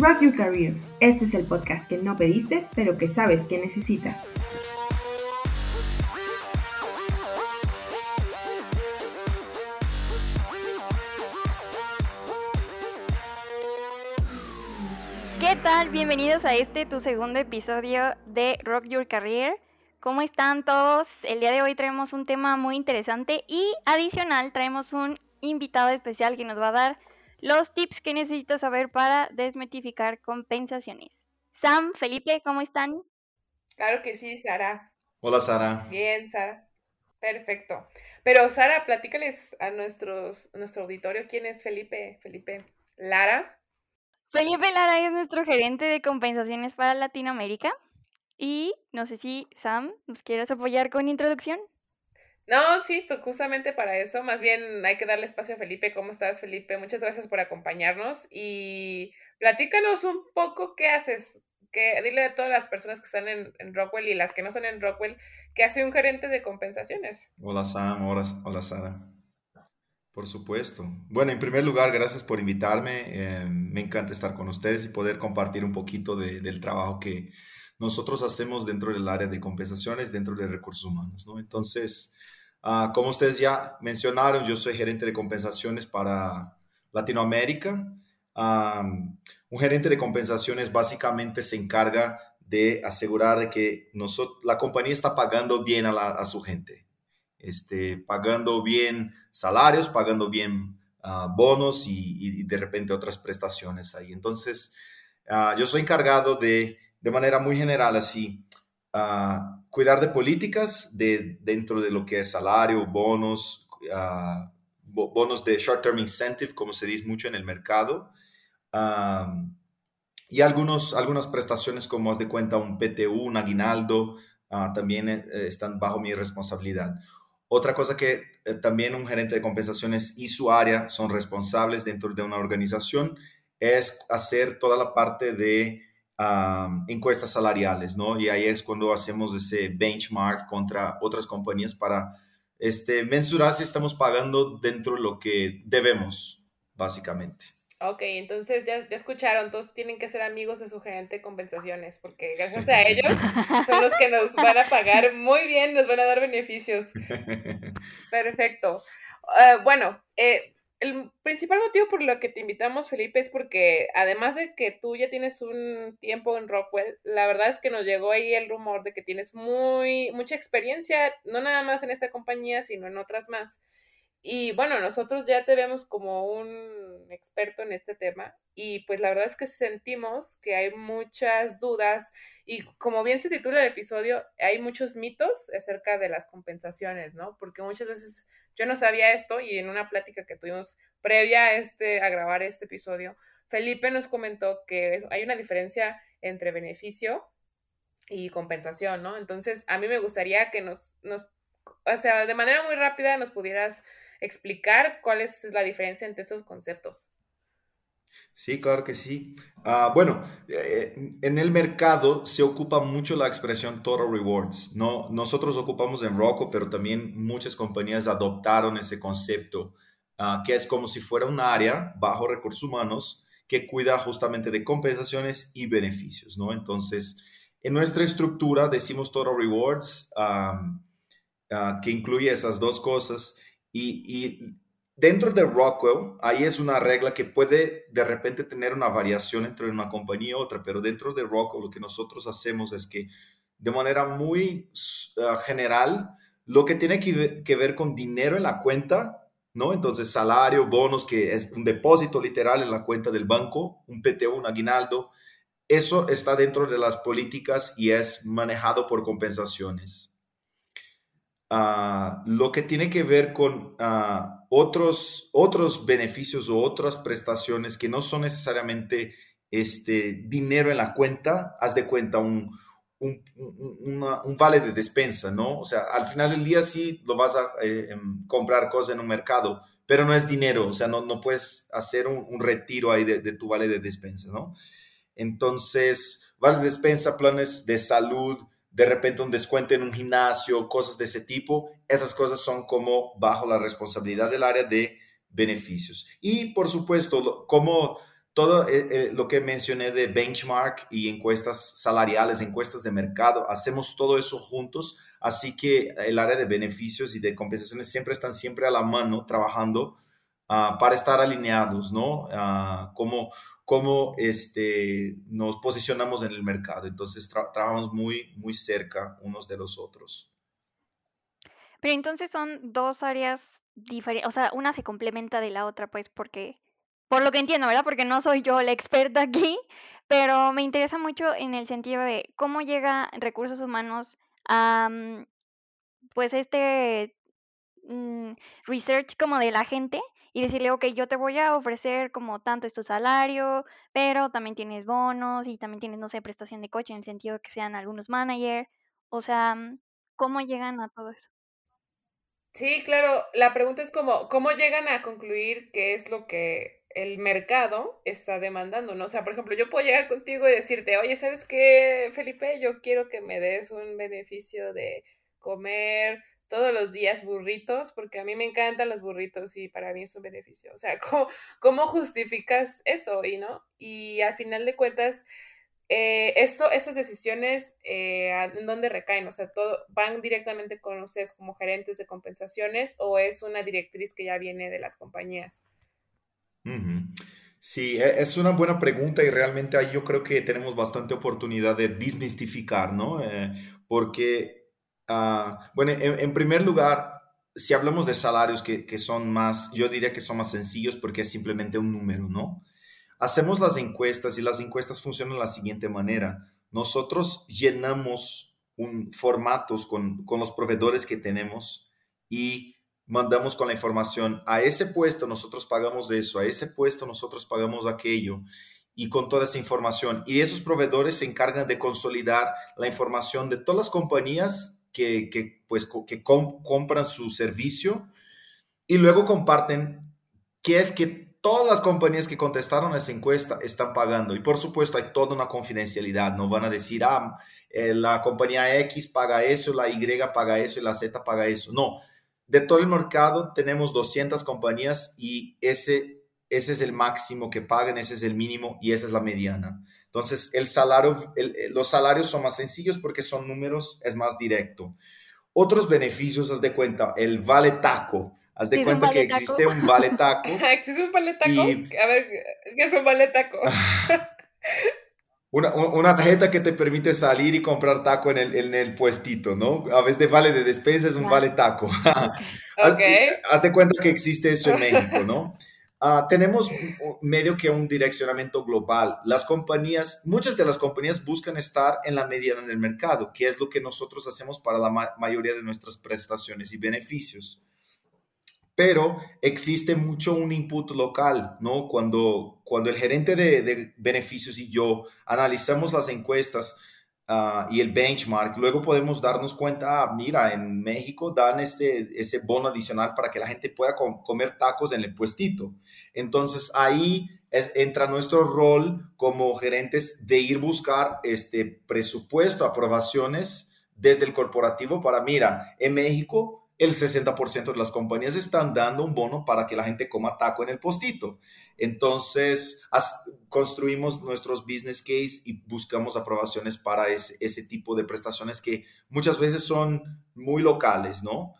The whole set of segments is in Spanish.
Rock Your Career. Este es el podcast que no pediste, pero que sabes que necesitas. ¿Qué tal? Bienvenidos a este tu segundo episodio de Rock Your Career. ¿Cómo están todos? El día de hoy traemos un tema muy interesante y adicional traemos un invitado especial que nos va a dar los tips que necesito saber para desmitificar compensaciones. Sam, Felipe, ¿cómo están? Claro que sí, Sara. Hola, Sara. Bien, Sara. Perfecto. Pero, Sara, platícales a nuestros, nuestro auditorio quién es Felipe. Felipe Lara. Felipe Lara es nuestro gerente de compensaciones para Latinoamérica. Y no sé si, Sam, ¿nos quieres apoyar con introducción? No, sí, justamente para eso. Más bien hay que darle espacio a Felipe. ¿Cómo estás, Felipe? Muchas gracias por acompañarnos y platícanos un poco qué haces. Que, dile a todas las personas que están en, Rockwell y las que no están en Rockwell, ¿qué hace un gerente de compensaciones? Hola, Sam. Hola, hola Sara. Por supuesto. Bueno, en primer lugar, gracias por invitarme. Eh, me encanta estar con ustedes y poder compartir un poquito del trabajo que nosotros hacemos dentro del área de compensaciones, dentro de recursos humanos. ¿no? Entonces, Ah, como ustedes ya mencionaron, yo soy gerente de compensaciones para Latinoamérica. un gerente de compensaciones básicamente se encarga de asegurar que la compañía está pagando bien a, su gente, este, pagando bien salarios, pagando bien ah, bonos y, de repente otras prestaciones ahí. Entonces, ah, yo soy encargado de, de manera muy general, así, cuidar de políticas de, dentro de lo que es salario, bonos, bonos de short-term incentive, como se dice mucho en el mercado, y algunos, algunas prestaciones como haz de cuenta un PTU, un aguinaldo, ah, también eh, están bajo mi responsabilidad. Otra cosa que eh, también un gerente de compensaciones y su área son responsables dentro de una organización es hacer toda la parte de encuestas salariales, ¿no? Y ahí es cuando hacemos ese benchmark contra otras compañías para este, mensurar si estamos pagando dentro de lo que debemos, básicamente. Ok, entonces ya, ya escucharon, todos tienen que ser amigos de su gerente de compensaciones, porque gracias a ellos son los que nos van a pagar muy bien, nos van a dar beneficios. Perfecto. Ah, bueno, eh, el principal motivo por lo que te invitamos, Felipe, es porque además de que tú ya tienes un tiempo en Rockwell, la verdad es que nos llegó ahí el rumor de que tienes muy mucha experiencia, no nada más en esta compañía, sino en otras más. Y bueno, nosotros ya te vemos como un experto en este tema y pues la verdad es que sentimos que hay muchas dudas y como bien se titula el episodio, hay muchos mitos acerca de las compensaciones, ¿no? Porque muchas veces yo no sabía esto y en una plática que tuvimos previa a, este, a grabar este episodio, Felipe nos comentó que hay una diferencia entre beneficio y compensación, ¿no? Entonces, a mí me gustaría que nos, o sea, de manera muy rápida nos pudieras explicar cuál es la diferencia entre estos conceptos. Sí, claro que sí. Ah, bueno, eh, en el mercado se ocupa mucho la expresión total rewards. No, nosotros ocupamos en Rocco, pero también muchas compañías adoptaron ese concepto, ah, que es como si fuera un área bajo recursos humanos que cuida justamente de compensaciones y beneficios, ¿no? Entonces, en nuestra estructura decimos total rewards, ah, que incluye esas dos cosas y, y Dentro de Rockwell, ahí es una regla que puede de repente tener una variación entre una compañía y otra, pero dentro de Rockwell lo que nosotros hacemos es que de manera muy ah, general, lo que tiene que, ver con dinero en la cuenta, ¿no? Entonces, salario, bonos, que es un depósito literal en la cuenta del banco, un PTO, un aguinaldo, eso está dentro de las políticas y es manejado por compensaciones. Ah, lo que tiene que ver con uh, otros, otros beneficios o otras prestaciones que no son necesariamente este, dinero en la cuenta, haz de cuenta un, un, un, vale de despensa, ¿no? O sea, al final del día sí lo vas a eh, em, comprar cosas en un mercado, pero no es dinero, o sea, no, no puedes hacer un, retiro ahí de, de, tu vale de despensa, ¿no? Entonces, vale de despensa, planes de salud, de repente un descuento en un gimnasio, cosas de ese tipo, esas cosas son como bajo la responsabilidad del área de beneficios. Y por supuesto, como todo eh, eh, lo que mencioné de benchmark y encuestas salariales, encuestas de mercado, hacemos todo eso juntos, así que el área de beneficios y de compensaciones siempre están siempre a la mano trabajando ah, para estar alineados, ¿no? Uh, cómo, este, nos posicionamos en el mercado. Entonces trabajamos muy, muy cerca unos de los otros. Pero entonces son dos áreas diferentes, o sea, una se complementa de la otra, pues, porque por lo que entiendo, ¿verdad? Porque no soy yo la experta aquí, pero me interesa mucho en el sentido de cómo llega recursos humanos a, mm, pues, este mm, research como de la gente y decirle, ok, yo te voy a ofrecer como tanto es tu salario, pero también tienes bonos y también tienes, no sé, prestación de coche en el sentido de que sean algunos manager. O sea, mm, ¿cómo llegan a todo eso? Sí, claro. La pregunta es como, ¿cómo llegan a concluir qué es lo que el mercado está demandando, ¿no? O sea, por ejemplo, yo puedo llegar contigo y decirte, oye, ¿sabes qué, Felipe? Yo quiero que me des un beneficio de comer todos los días burritos, porque a mí me encantan los burritos y para mí es un beneficio. O sea, ¿cómo, cómo justificas eso? Y, ¿no? y al final de cuentas, eh, esto, estas decisiones, eh, ¿en dónde recaen? O sea, todo, ¿van directamente con ustedes como gerentes de compensaciones o es una directriz que ya viene de las compañías? Sí, e, es una buena pregunta y realmente ahí yo creo que tenemos bastante oportunidad de desmistificar, ¿no? Eh, porque, ah, bueno, en, primer lugar, si hablamos de salarios que, que, son más, yo diría que son más sencillos porque es simplemente un número, ¿no? Hacemos las encuestas y las encuestas funcionan de la siguiente manera. Nosotros llenamos un, formatos con, con los proveedores que tenemos y mandamos con la información, a ese puesto nosotros pagamos eso, a ese puesto nosotros pagamos aquello, y con toda esa información. Y esos proveedores se encargan de consolidar la información de todas las compañías que, que pues, que compran su servicio y luego comparten qué es que todas las compañías que contestaron esa encuesta están pagando. Y por supuesto hay toda una confidencialidad. No van a decir, ah, eh, la compañía X paga eso, la Y paga eso y la Z paga eso. No, de todo el mercado tenemos 200 compañías y ese, ese es el máximo que pagan, ese es el mínimo y esa es la mediana. Entonces, el salario, los salarios son más sencillos porque son números, es más directo. Otros beneficios, haz de cuenta, el vale taco. Haz de cuenta que existe un vale taco. ¿Existe un vale taco? A ver, ¿qué es un vale taco? Una, tarjeta que te permite salir y comprar taco en el, en el puestito, ¿no? A veces de vale de despensa es un vale taco. okay. haz, de cuenta que existe eso en México, ¿no? Uh, tenemos medio que un direccionamiento global. Las compañías, muchas de las compañías buscan estar en la mediana del mercado, que es lo que nosotros hacemos para la mayoría de nuestras prestaciones y beneficios pero existe mucho un input local, ¿no? Cuando, cuando el gerente de, beneficios y yo analizamos las encuestas ah, y el benchmark, luego podemos darnos cuenta, ah, mira, en México dan este, ese bono adicional para que la gente pueda comer tacos en el puestito. Entonces ahí es, entra nuestro rol como gerentes de ir buscar este presupuesto, aprobaciones desde el corporativo para, mira, en México el 60% de las compañías están dando un bono para que la gente coma taco en el postito. Entonces, construimos nuestros business case y buscamos aprobaciones para ese, tipo de prestaciones que muchas veces son muy locales, ¿no?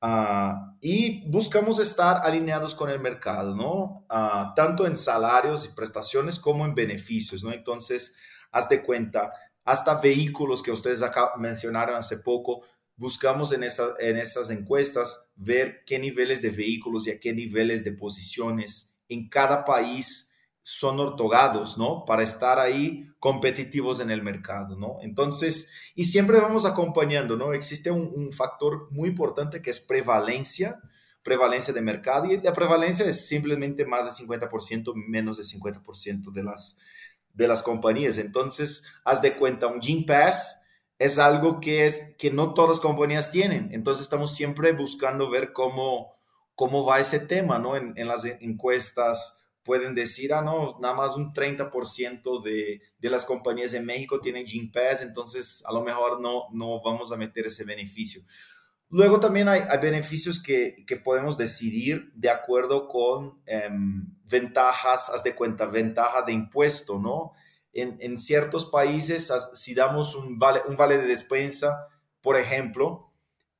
Ah, y buscamos estar alineados con el mercado, ¿no? Ah, tanto en salarios y prestaciones como en beneficios, ¿no? Entonces, haz de cuenta, hasta vehículos que ustedes acá mencionaron hace poco, buscamos en, en estas encuestas ver qué niveles de vehículos y a qué niveles de posiciones en cada país son ortogados, ¿no? Para estar ahí competitivos en el mercado, ¿no? Entonces, y siempre vamos acompañando, ¿no? Existe un, un factor muy importante que es prevalencia, prevalencia de mercado, y la prevalencia es simplemente más de 50%, menos de 50% de las, de las compañías. Entonces, haz de cuenta, un Gene Pass es algo que, es, que no todas las compañías tienen. Entonces estamos siempre buscando ver cómo, cómo va ese tema, ¿no? En, las encuestas pueden decir, ah, no, nada más un 30% de, de, las compañías en México tienen Gene Pass, entonces a lo mejor no, no vamos a meter ese beneficio. Luego también hay, beneficios que, podemos decidir de acuerdo con em, ventajas, haz de cuenta, ventaja de impuesto, ¿no? En, ciertos países, si damos un vale, un vale de despensa, por ejemplo,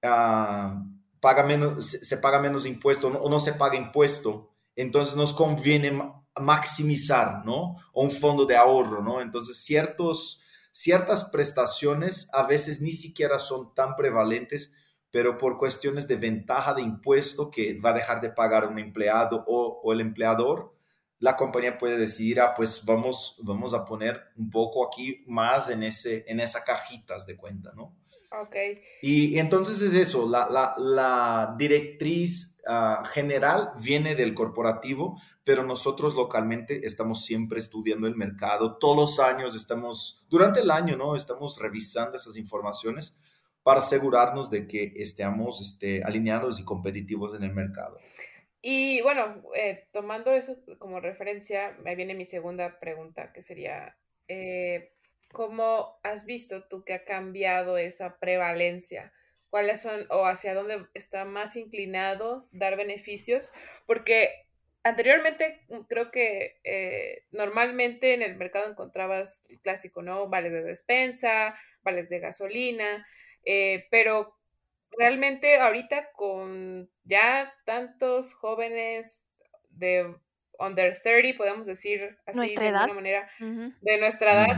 ah, paga menos, se, paga menos impuesto o no se paga impuesto, entonces nos conviene maximizar, ¿no? O un fondo de ahorro, ¿no? Entonces ciertos, ciertas prestaciones a veces ni siquiera son tan prevalentes, pero por cuestiones de ventaja de impuesto que va a dejar de pagar un empleado o, o el empleador, la compañía puede decidir, ah, pues vamos, vamos a poner un poco aquí más en, ese, en esa cajitas de cuenta, ¿no? Ok. Y, entonces es eso, la, la, la directriz ah, general viene del corporativo, pero nosotros localmente estamos siempre estudiando el mercado. Todos los años estamos, durante el año, ¿no? Estamos revisando esas informaciones para asegurarnos de que estemos este, alineados y competitivos en el mercado. Y bueno, eh, tomando eso como referencia, me viene mi segunda pregunta, que sería, eh, ¿cómo has visto tú que ha cambiado esa prevalencia? ¿Cuáles son o hacia dónde está más inclinado dar beneficios? Porque anteriormente mm, creo que eh, normalmente en el mercado encontrabas el clásico, ¿no? Vales de despensa, vales de gasolina, eh, pero realmente ahorita con ya tantos jóvenes de under 30, podemos decir así de alguna manera, de nuestra edad,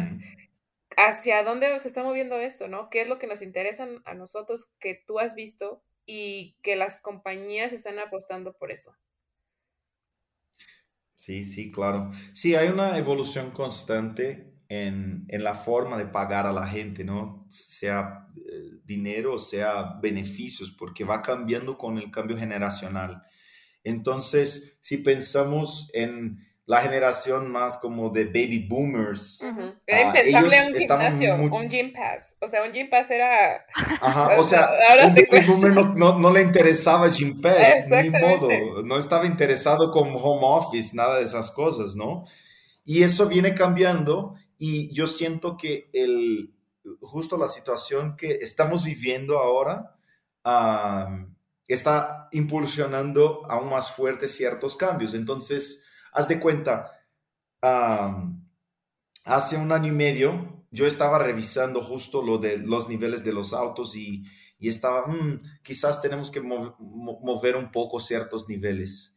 hacia dónde se está moviendo esto, ¿no? ¿Qué es lo que nos interesa a nosotros que tú has visto y que las compañías están apostando por eso? Sí, sí, claro. Sí, hay una evolución constante en, en la forma de pagar a la gente, ¿no? Sea eh, dinero o sea beneficios, porque va cambiando con el cambio generacional. Entonces, si pensamos en la generación más como de baby boomers. Era ah, impensable un gimnasio, un gym pass. O sea, un gym pass era... Ajá, o sea, un baby boomer no, no, le interesaba gym pass, ni modo. No estaba interesado con home office, nada de esas cosas, ¿no? Y eso viene cambiando y yo siento que el, justo la situación que estamos viviendo ahora está impulsionando aún más fuerte ciertos cambios. Entonces, haz de cuenta, hace un año y medio yo estaba revisando justo lo de los niveles de los autos y, estaba, mm, quizás tenemos que mover un poco ciertos niveles.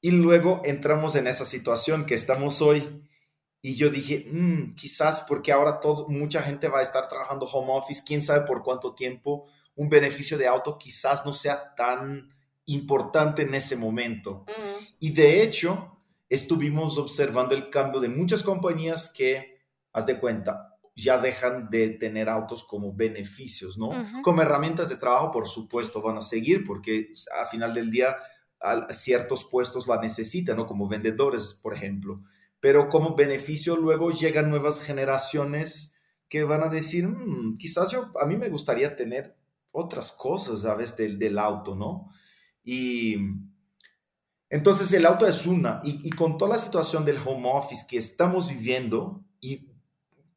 Y luego entramos en esa situación que estamos hoy y yo dije, mm, quizás porque ahora todo, mucha gente va a estar trabajando home office, quién sabe por cuánto tiempo, un beneficio de auto quizás no sea tan importante en ese momento. Y de hecho, estuvimos observando el cambio de muchas compañías que, haz de cuenta, ya dejan de tener autos como beneficios, ¿no? Como herramientas de trabajo, por supuesto, van a seguir porque a final del día ciertos puestos la necesitan, ¿no? Como vendedores, por ejemplo. Pero como beneficio luego llegan nuevas generaciones que van a decir, mm, quizás yo, a mí me gustaría tener otras cosas, ¿sabes? Del, del auto, ¿no? Y entonces el auto es una, y, con toda la situación del home office que estamos viviendo, y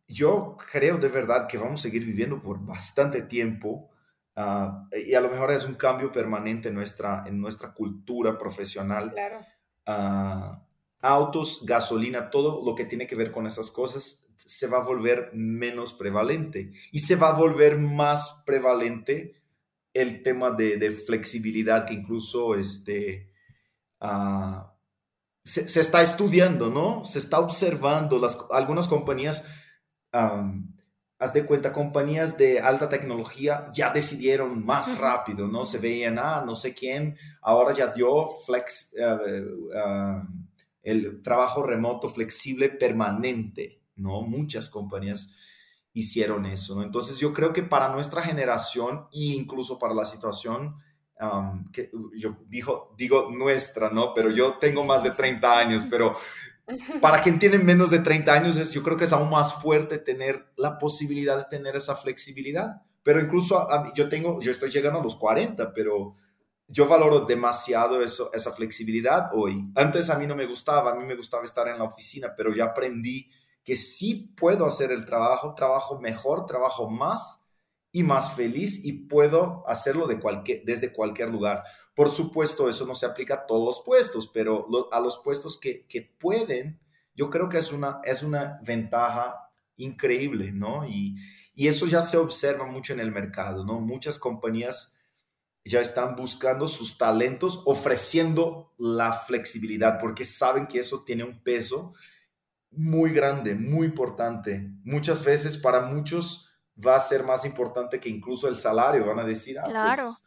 yo creo de verdad que vamos a seguir viviendo por bastante tiempo, ah, y a lo mejor es un cambio permanente en nuestra, en nuestra cultura profesional. Claro. Ah, autos, gasolina, todo lo que tiene que ver con esas cosas se va a volver menos prevalente y se va a volver más prevalente el tema de, de flexibilidad que incluso este, Ah, se, está estudiando, ¿no? Se está observando. Las, algunas compañías, haz de cuenta, compañías de alta tecnología ya decidieron más rápido, ¿no? Se veían, ah, no sé quién, ahora ya dio flex, eh, eh, el trabajo remoto flexible permanente, ¿no? Muchas compañías hicieron eso, ¿no? Entonces yo creo que para nuestra generación e incluso para la situación que yo digo, digo nuestra, ¿no? Pero yo tengo más de 30 años, pero para quien tiene menos de 30 años, es, yo creo que es aún más fuerte tener la posibilidad de tener esa flexibilidad. Pero incluso yo tengo, yo estoy llegando a los 40, pero yo valoro demasiado eso, esa flexibilidad hoy. Antes a mí no me gustaba, a mí me gustaba estar en la oficina, pero ya aprendí que sí puedo hacer el trabajo, trabajo mejor, trabajo más y más feliz y puedo hacerlo de cualquier, desde cualquier lugar. Por supuesto, eso no se aplica a todos los puestos, pero a los puestos que, que, pueden, yo creo que es una, es una ventaja increíble, ¿no? Y, y eso ya se observa mucho en el mercado, ¿no? Muchas compañías ya están buscando sus talentos, ofreciendo la flexibilidad, porque saben que eso tiene un peso muy grande, muy importante. Muchas veces para muchos va a ser más importante que incluso el salario. Van a decir, ah, pues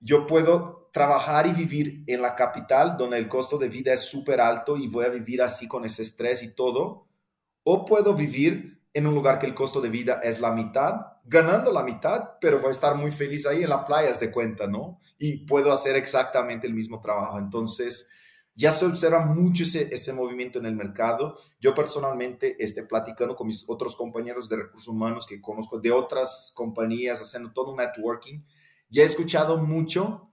yo puedo trabajar y vivir en la capital donde el costo de vida es súper alto y voy a vivir así con ese estrés y todo. O puedo vivir en un lugar que el costo de vida es la mitad, ganando la mitad, pero voy a estar muy feliz ahí en la playa, de cuenta, ¿no? Y puedo hacer exactamente el mismo trabajo. Entonces, ya se observa mucho ese, ese movimiento en el mercado. Yo personalmente estoy platicando con mis otros compañeros de recursos humanos que conozco de otras compañías, haciendo todo un networking. Ya he escuchado mucho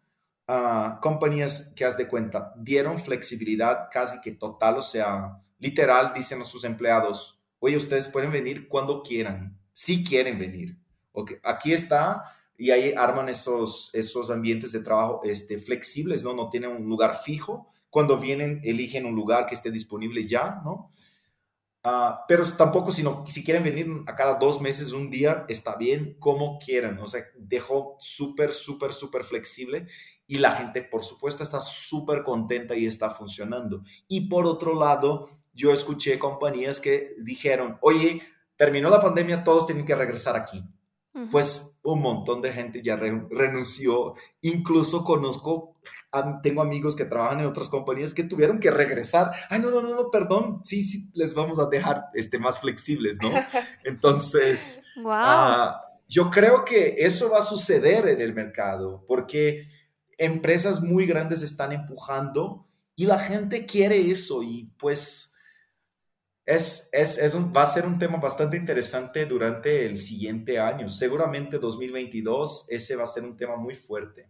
a compañías que, haz de cuenta, dieron flexibilidad casi que total, o sea, literal, dicen a sus empleados, oye, ustedes pueden venir cuando quieran, si quieren venir. Okay. Aquí está, y ahí arman esos, esos ambientes de trabajo este, flexibles, ¿no? No tienen un lugar fijo. Cuando vienen, eligen un lugar que esté disponible ya, ¿no? Uh, pero tampoco, sino, si quieren venir a cada dos meses, un día, está bien, como quieran. O sea, dejó súper, súper, súper flexible y la gente, por supuesto, está súper contenta y está funcionando. Y por otro lado, yo escuché compañías que dijeron, oye, terminó la pandemia, todos tienen que regresar aquí. Pues un montón de gente ya renunció. Incluso conozco, tengo amigos que trabajan en otras compañías que tuvieron que regresar. Ay, no, no, no, no, perdón. Sí, sí, les vamos a dejar este, más flexibles, ¿no? Entonces, uh, yo creo que eso va a suceder en el mercado porque empresas muy grandes están empujando y la gente quiere eso y pues es, es, es un, va a ser un tema bastante interesante durante el siguiente año. Seguramente 2022 ese va a ser un tema muy fuerte.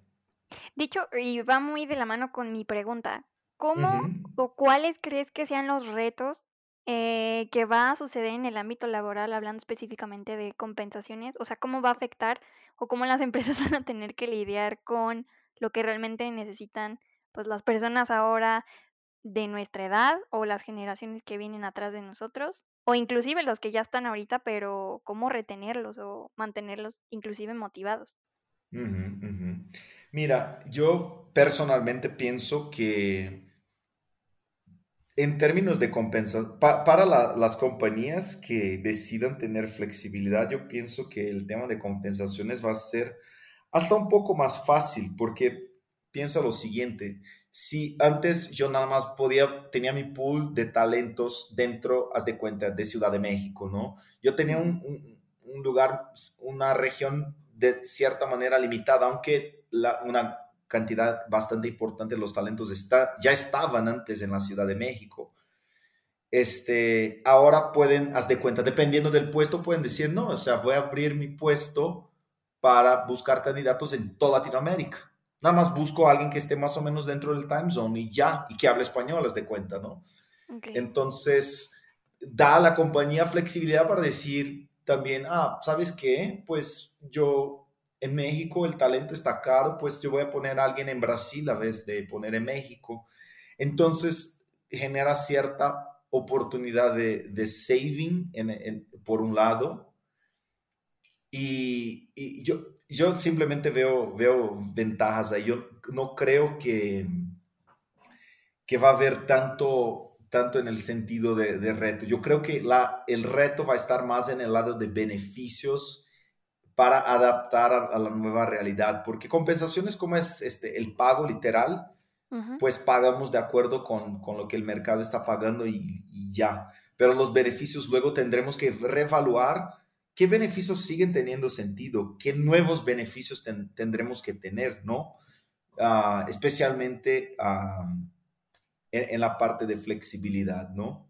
Dicho, y va muy de la mano con mi pregunta, ¿cómo o cuáles crees que sean los retos eh, que va a suceder en el ámbito laboral, hablando específicamente de compensaciones? O sea, ¿cómo va a afectar o cómo las empresas van a tener que lidiar con lo que realmente necesitan pues las personas ahora de nuestra edad o las generaciones que vienen atrás de nosotros o inclusive los que ya están ahorita, pero cómo retenerlos o mantenerlos inclusive motivados. Mira, yo personalmente pienso que en términos de compensación, para las compañías que decidan tener flexibilidad, yo pienso que el tema de compensaciones va a ser hasta un poco más fácil, porque piensa lo siguiente, si antes yo nada más podía, tenía mi pool de talentos dentro, haz de cuenta, de Ciudad de México, ¿no? Yo tenía un, lugar, una región de cierta manera limitada, aunque una cantidad bastante importante de los talentos está, ya estaban antes en la Ciudad de México. Este, ahora pueden, haz de cuenta, dependiendo del puesto, pueden decir, no, o sea, voy a abrir mi puesto para buscar candidatos en toda Latinoamérica. Nada más busco a alguien que esté más o menos dentro del time zone y ya, y que hable español, les de cuenta, ¿no? Entonces, da a la compañía flexibilidad para decir también, ah, ¿sabes qué? Pues yo en México el talento está caro, pues yo voy a poner a alguien en Brasil a vez de poner en México. Entonces, genera cierta oportunidad de, de saving por un lado. Y, y yo, yo simplemente veo, veo ventajas ahí. Yo no creo que, que va a haber tanto, tanto en el sentido de, de, reto. Yo creo que la, el reto va a estar más en el lado de beneficios para adaptar a, la nueva realidad, porque compensaciones como es este, el pago literal, pues pagamos de acuerdo con, con, lo que el mercado está pagando y, y ya. Pero los beneficios luego tendremos que reevaluar ¿qué beneficios siguen teniendo sentido? ¿Qué nuevos beneficios tendremos que tener, no? Ah, especialmente en, la parte de flexibilidad, ¿no?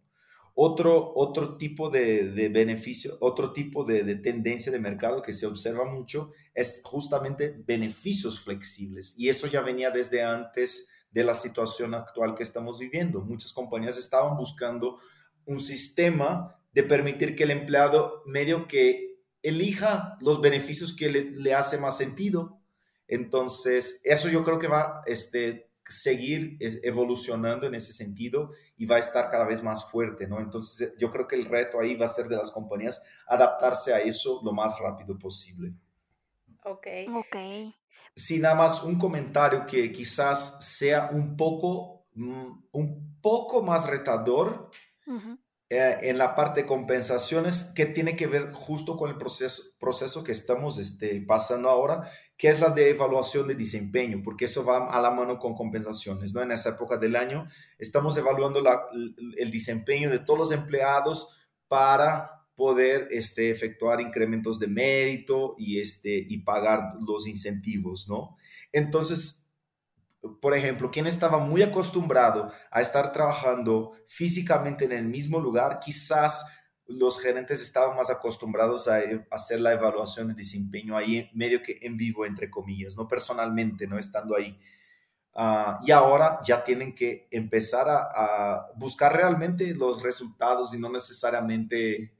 Otro, otro tipo de, beneficio, otro tipo de, de, tendencia de mercado que se observa mucho es justamente beneficios flexibles. Y eso ya venía desde antes de la situación actual que estamos viviendo. Muchas compañías estaban buscando un sistema de permitir que el empleado medio que elija los beneficios que le, le hace más sentido. Entonces, eso yo creo que va este, seguir evolucionando en ese sentido y va a estar cada vez más fuerte, ¿no? Entonces, yo creo que el reto ahí va a ser de las compañías adaptarse a eso lo más rápido posible. Ok. Ok. Sí, nada más un comentario que quizás sea un poco, mm, un poco más retador eh, en la parte de compensaciones que tiene que ver justo con el proceso, proceso que estamos este, pasando ahora, que es la de evaluación de desempeño, porque eso va a la mano con compensaciones, ¿no? En esa época del año estamos evaluando la, el desempeño de todos los empleados para poder este, efectuar incrementos de mérito y, este, y pagar los incentivos, ¿no? Entonces, por ejemplo, quien estaba muy acostumbrado a estar trabajando físicamente en el mismo lugar, quizás los gerentes estaban más acostumbrados a e, hacer la evaluación de desempeño ahí medio que en vivo, entre comillas, no personalmente, no estando ahí. Ah, y ahora ya tienen que empezar a, a, buscar realmente los resultados y no necesariamente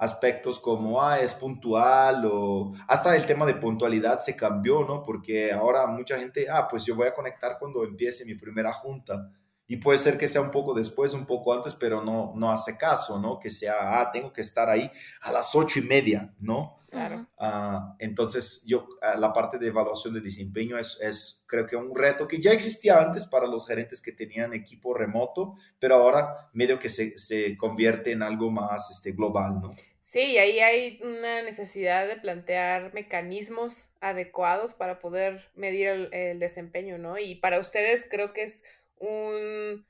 aspectos como, ah, es puntual o hasta el tema de puntualidad se cambió, ¿no? Porque ahora mucha gente, ah, pues yo voy a conectar cuando empiece mi primera junta. Y puede ser que sea un poco después, un poco antes, pero no, no hace caso, ¿no? Que sea, ah, tengo que estar ahí a las ocho y media, ¿no? Claro. Uh, entonces, yo, uh, la parte de evaluación de desempeño es, es, creo que un reto que ya existía antes para los gerentes que tenían equipo remoto, pero ahora medio que se, se convierte en algo más este, global, ¿no? Sí, ahí hay una necesidad de plantear mecanismos adecuados para poder medir el, el desempeño, ¿no? Y para ustedes creo que es un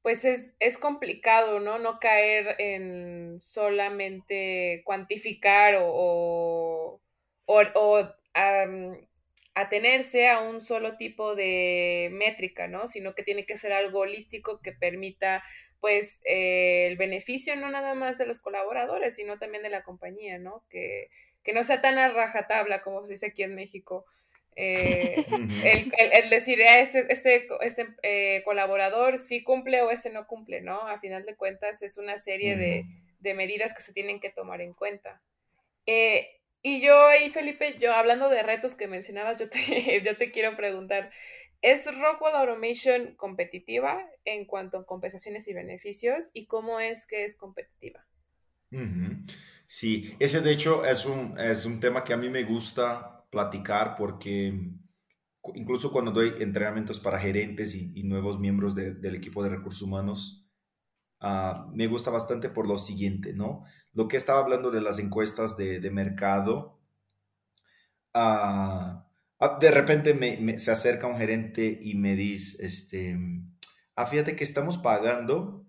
pues es, es, complicado, ¿no? No caer en solamente cuantificar o, o, o, atenerse a un solo tipo de métrica, ¿no? Sino que tiene que ser algo holístico que permita, pues, eh, el beneficio no nada más de los colaboradores, sino también de la compañía, ¿no? Que, que no sea tan a rajatabla como se dice aquí en México, eh, el, decir, ah, este, este, este eh, colaborador sí cumple o este no cumple, ¿no? A final de cuentas es una serie de, de, medidas que se tienen que tomar en cuenta. Y yo ahí, Felipe, yo hablando de retos que mencionabas, yo te, yo te quiero preguntar, ¿es Rockwell Automation competitiva en cuanto a compensaciones y beneficios? ¿Y cómo es que es competitiva? Sí, ese de hecho es un, es un tema que a mí me gusta platicar porque incluso cuando doy entrenamientos para gerentes y, nuevos miembros del equipo de recursos humanos, uh, me gusta bastante por lo siguiente, ¿no? Lo que estaba hablando de las encuestas de, de mercado, uh, de repente me, se acerca un gerente y me dice, este, ah, fíjate que estamos pagando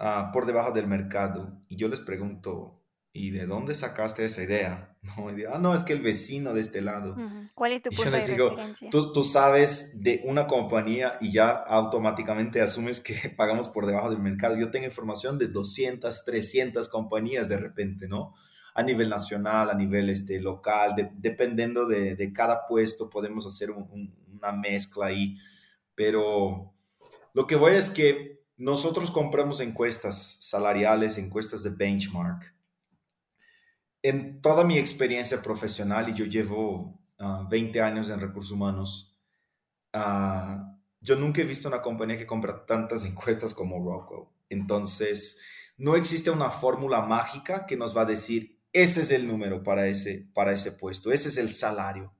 uh, por debajo del mercado. Y yo les pregunto, ¿y de dónde sacaste esa idea? No, ah, no, es que el vecino de este lado. ¿Cuál es tu punto yo les digo, tú, tú, sabes de una compañía y ya automáticamente asumes que pagamos por debajo del mercado. Yo tengo información de 200, 300 compañías de repente, ¿no? A nivel nacional, a nivel este, local, dependiendo de, de, cada puesto, podemos hacer una mezcla ahí. Pero lo que voy es que nosotros compramos encuestas salariales, encuestas de benchmark en toda mi experiencia profesional, y yo llevo 20 ah, años en recursos humanos, uh, yo nunca he visto una compañía que compra tantas encuestas como Rockwell. Entonces, no existe una fórmula mágica que nos va a decir, ese es el número para ese, para ese puesto, ese es el salario.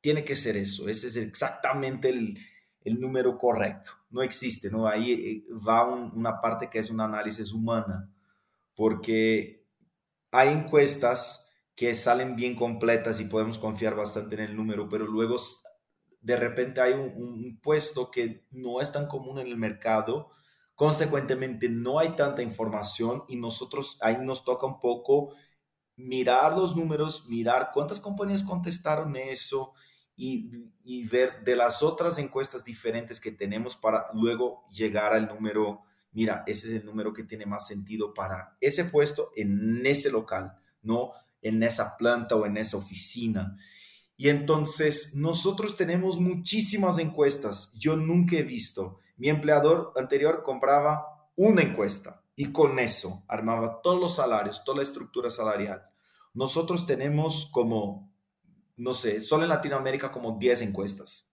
Tiene que ser eso, ese es exactamente el, el número correcto. No existe, ¿no? Ahí eh, va un, una parte que es un análisis humana, porque hay encuestas que salen bien completas y podemos confiar bastante en el número, pero luego de repente hay un, puesto que no es tan común en el mercado, consecuentemente no hay tanta información y nosotros ahí nos toca un poco mirar los números, mirar cuántas compañías contestaron eso y, y ver de las otras encuestas diferentes que tenemos para luego llegar al número mira, ese es el número que tiene más sentido para ese puesto en ese local, no en esa planta o en esa oficina. Y entonces nosotros tenemos muchísimas encuestas. Yo nunca he visto. Mi empleador anterior compraba una encuesta y con eso armaba todos los salarios, toda la estructura salarial. Nosotros tenemos como, no sé, solo en Latinoamérica como 10 encuestas.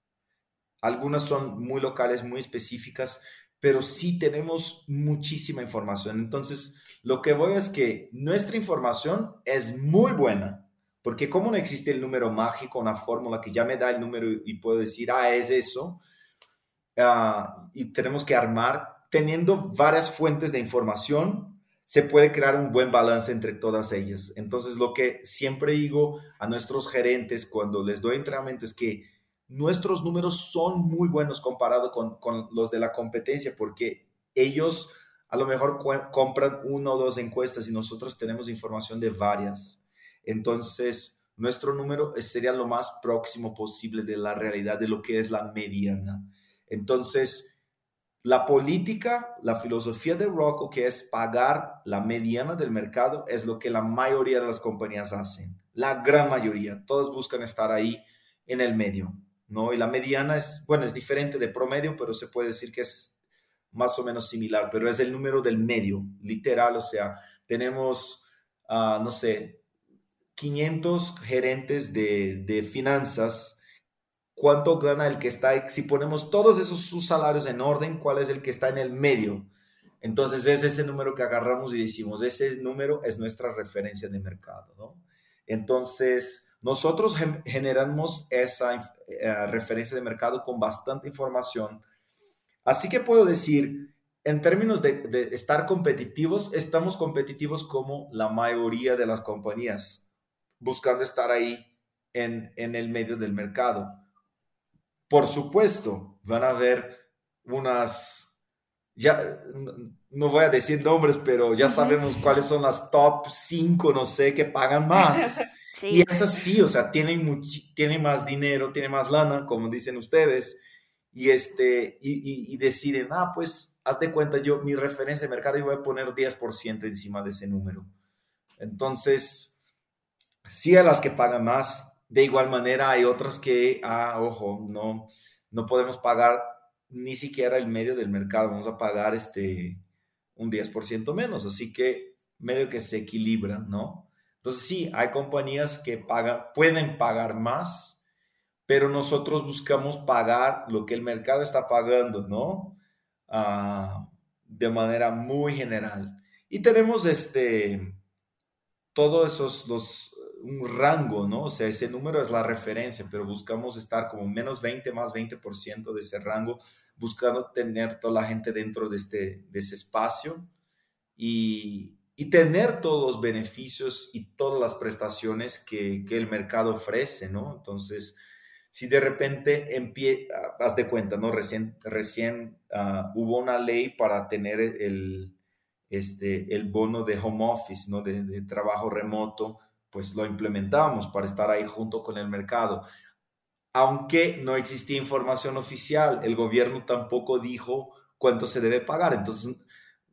Algunas son muy locales, muy específicas, pero sí tenemos muchísima información. Entonces, lo que voy es que nuestra información es muy buena, porque como no existe el número mágico, una fórmula que ya me da el número y puedo decir, ah, es eso, ah, y tenemos que armar, teniendo varias fuentes de información, se puede crear un buen balance entre todas ellas. Entonces, lo que siempre digo a nuestros gerentes cuando les doy entrenamiento es que nuestros números son muy buenos comparado con, con los de la competencia, porque ellos a lo mejor compran una o dos encuestas y nosotros tenemos información de varias. Entonces, nuestro número sería lo más próximo posible de la realidad de lo que es la mediana. Entonces, la política, la filosofía de Rocco, que es pagar la mediana del mercado, es lo que la mayoría de las compañías hacen. La gran mayoría, todas buscan estar ahí en el medio, ¿no? Y la mediana es, bueno, es diferente de promedio, pero se puede decir que es más o menos similar, pero es el número del medio, literal, o sea, tenemos, ah, no sé, 500 gerentes de, de, finanzas, ¿cuánto gana el que está, si ponemos todos esos sus salarios en orden, cuál es el que está en el medio? Entonces es ese número que agarramos y decimos, ese número es nuestra referencia de mercado. Entonces, nosotros generamos esa eh, referencia de mercado con bastante información Así que puedo decir, en términos de, estar competitivos, estamos competitivos como la mayoría de las compañías, buscando estar ahí en, el medio del mercado. Por supuesto, van a haber unas, ya no voy a decir nombres, pero ya sabemos cuáles son las top 5, no sé, que pagan más. Y esas sí, o sea, tienen, tienen más dinero, tienen más lana, como dicen ustedes, y, este, y, deciden, ah, pues haz de cuenta, yo mi referencia de mercado, y voy a poner 10% encima de ese número. Entonces, sí a las que pagan más, de igual manera hay otras que, ah, ojo, no, no podemos pagar ni siquiera el medio del mercado, vamos a pagar este, un 10% menos, así que medio que se equilibra, ¿no? Entonces sí, hay compañías que pagan, pueden pagar más pero nosotros buscamos pagar lo que el mercado está pagando, ¿no? Ah, de manera muy general. Y tenemos este, todos esos, los, un rango, ¿no? O sea, ese número es la referencia, pero buscamos estar como menos 20 más 20% de ese rango, buscando tener toda la gente dentro de, este, de ese espacio y, y tener todos los beneficios y todas las prestaciones que, que el mercado ofrece, ¿no? Entonces, si de repente empieza, haz de cuenta, ¿no? Recién, recién ah, hubo una ley para tener el, este, el bono de home office, ¿no? De, trabajo remoto, pues lo implementamos para estar ahí junto con el mercado. Aunque no existía información oficial, el gobierno tampoco dijo cuánto se debe pagar. Entonces,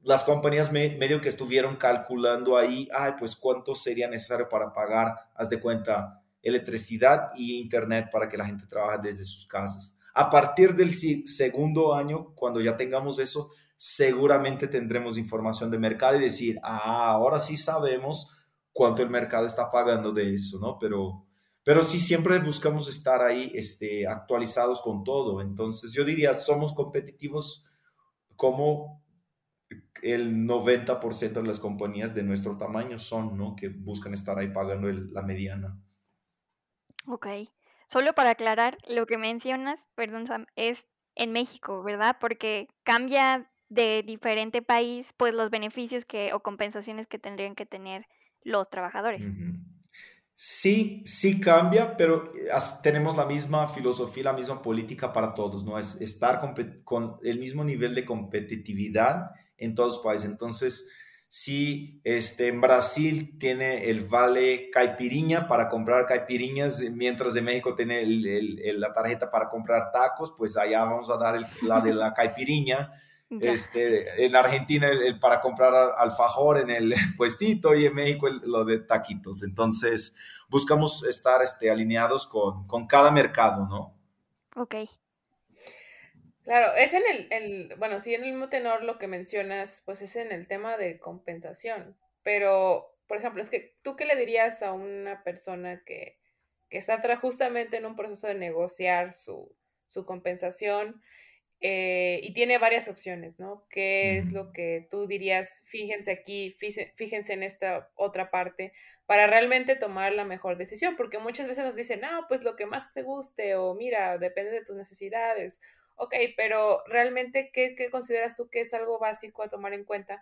las compañías medio que estuvieron calculando ahí, ay, pues cuánto sería necesario para pagar, haz de cuenta, electricidad y internet para que la gente trabaje desde sus casas. A partir del segundo año, cuando ya tengamos eso, seguramente tendremos información de mercado y decir, ah, ahora sí sabemos cuánto el mercado está pagando de eso, ¿no? Pero, pero sí siempre buscamos estar ahí este, actualizados con todo. Entonces yo diría, somos competitivos como el 90% de las compañías de nuestro tamaño son, ¿no? Que buscan estar ahí pagando la mediana. Ok. Solo para aclarar, lo que mencionas, perdón, Sam, es en México, ¿verdad? Porque cambia de diferente país, pues los beneficios que o compensaciones que tendrían que tener los trabajadores. Sí, sí cambia, pero eh, tenemos la misma filosofía, la misma política para todos, ¿no? Es estar con el mismo nivel de competitividad en todos los países. Entonces, si este, en Brasil tiene el vale caipiriña para comprar caipiriñas, mientras en México tiene la tarjeta para comprar tacos, pues allá vamos a dar la de la caipiriña. Este, en Argentina el, para comprar alfajor en el puestito y en México lo de taquitos. Entonces buscamos estar este, alineados con, con cada mercado, ¿no? Ok. Claro, es en el, el, bueno, sí, en el mismo tenor lo que mencionas, pues es en el tema de compensación, pero, por ejemplo, es que tú qué le dirías a una persona que, que está justamente en un proceso de negociar su, su compensación eh, y tiene varias opciones, ¿no? ¿Qué es lo que tú dirías? Fíjense aquí, fíjense en esta otra parte para realmente tomar la mejor decisión, porque muchas veces nos dicen, no, pues lo que más te guste o mira, depende de tus necesidades ok, pero realmente, ¿qué, consideras tú que es algo básico a tomar en cuenta?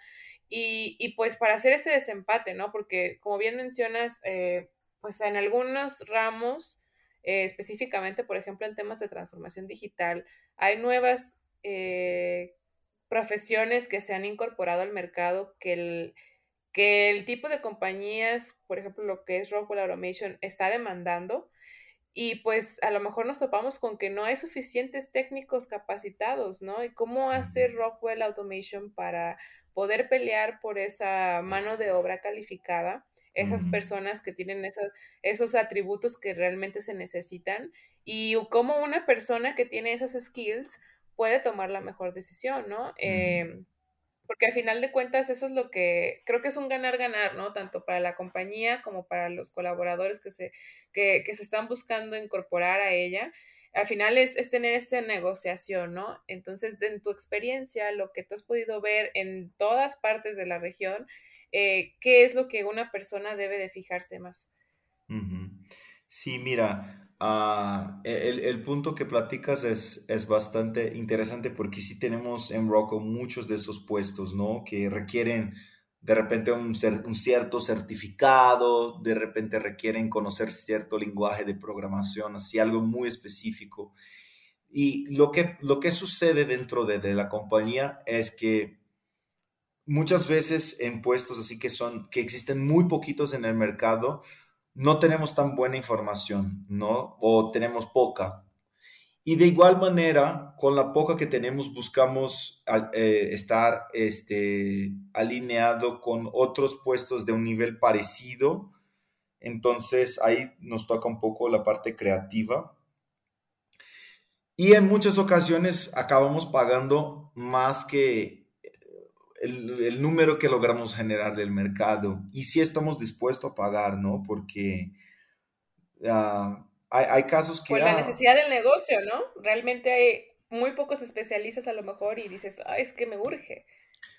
Y, pues para hacer este desempate, ¿no? Porque como bien mencionas, eh, pues en algunos ramos, eh, específicamente, por ejemplo, en temas de transformación digital, hay nuevas eh, profesiones que se han incorporado al mercado que el, que el tipo de compañías, por ejemplo, lo que es Rockwell Automation, está demandando. Y pues a lo mejor nos topamos con que no hay suficientes técnicos capacitados, ¿no? Y cómo hacer Rockwell Automation para poder pelear por esa mano de obra calificada, esas personas que tienen esos, esos atributos que realmente se necesitan y cómo una persona que tiene esas skills puede tomar la mejor decisión, ¿no? porque al final de cuentas eso es lo que creo que es un ganar-ganar, ¿no? Tanto para la compañía como para los colaboradores que se, que, se están buscando incorporar a ella. Al final es, tener esta negociación, ¿no? Entonces, en tu experiencia, lo que tú has podido ver en todas partes de la región, eh, ¿qué es lo que una persona debe de fijarse más? Sí, mira, Ah, e, el, punto que platicas es, es, bastante interesante porque sí tenemos en Rocco muchos de esos puestos, ¿no? Que requieren de repente un, cierto certificado, de repente requieren conocer cierto lenguaje de programación, así algo muy específico. Y lo que, lo que sucede dentro de, de la compañía es que muchas veces en puestos así que son, que existen muy poquitos en el mercado, no tenemos tan buena información, ¿no? O tenemos poca. Y de igual manera, con la poca que tenemos, buscamos eh, estar este, alineado con otros puestos de un nivel parecido. Entonces ahí nos toca un poco la parte creativa. Y en muchas ocasiones acabamos pagando más que el, número que logramos generar del mercado y si estamos dispuestos a pagar, ¿no? Porque ah, hay, casos que... Por la necesidad del negocio, ¿no? Realmente hay muy pocos especialistas a lo mejor y dices, ah, es que me urge.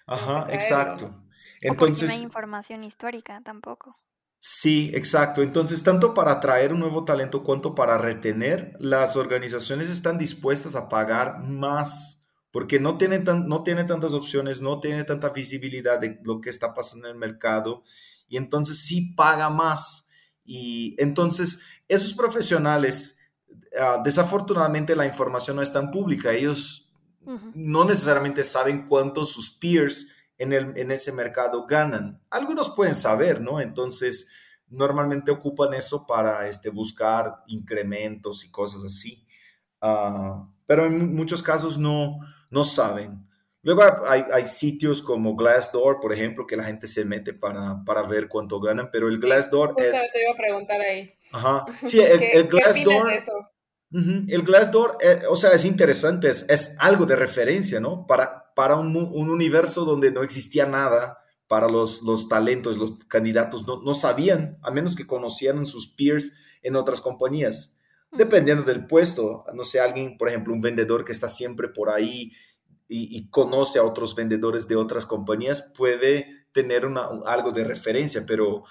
Ajá, exacto. Entonces... no hay información histórica tampoco. Sí, exacto. Entonces, tanto para atraer un nuevo talento cuanto para retener, las organizaciones están dispuestas a pagar más porque no tiene, tan, no tiene tantas opciones, no tiene tanta visibilidad de lo que está pasando en el mercado y entonces sí paga más. Y entonces esos profesionales, ah, desafortunadamente la información no es tan pública, ellos no necesariamente saben cuánto sus peers en, el, en ese mercado ganan. Algunos pueden saber, ¿no? Entonces normalmente ocupan eso para este, buscar incrementos y cosas así. Uh, pero en muchos casos no, no saben. Luego hay, hay, sitios como Glassdoor, por ejemplo, que la gente se mete para, para ver cuánto ganan, pero el Glassdoor es... te iba a preguntar ahí. Ajá. Sí, el, el Glassdoor... el Glassdoor, eh, o sea, es interesante, es, es, algo de referencia, ¿no? Para, para un, un, universo donde no existía nada, para los, los talentos, los candidatos no, no sabían, a menos que conocieran sus peers en otras compañías dependiendo del puesto. No sé, alguien, por ejemplo, un vendedor que está siempre por ahí y, conoce a otros vendedores de otras compañías, puede tener algo de referencia, pero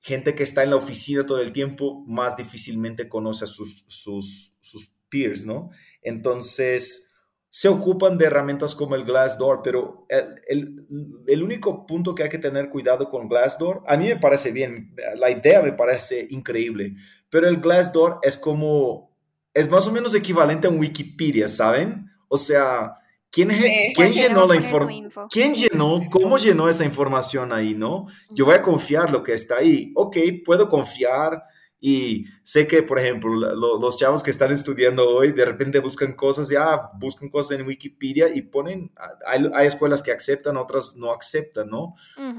gente que está en la oficina todo el tiempo más difícilmente conoce a sus peers, ¿no? Entonces, se ocupan de herramientas como el Glassdoor, pero el, el, único punto que hay que tener cuidado con Glassdoor, a mí me parece bien, la idea me parece increíble, pero el Glassdoor es como, es más o menos equivalente a un Wikipedia, ¿saben? O sea, ¿quién, ¿quién llenó la información? ¿Quién llenó? ¿Cómo llenó esa información ahí, no? Yo voy a confiar lo que está ahí. Ok, puedo confiar y sé que, por ejemplo, los chavos que están estudiando hoy de repente buscan cosas, ya buscan cosas en Wikipedia y ponen, hay, hay escuelas que aceptan, otras no aceptan, ¿no?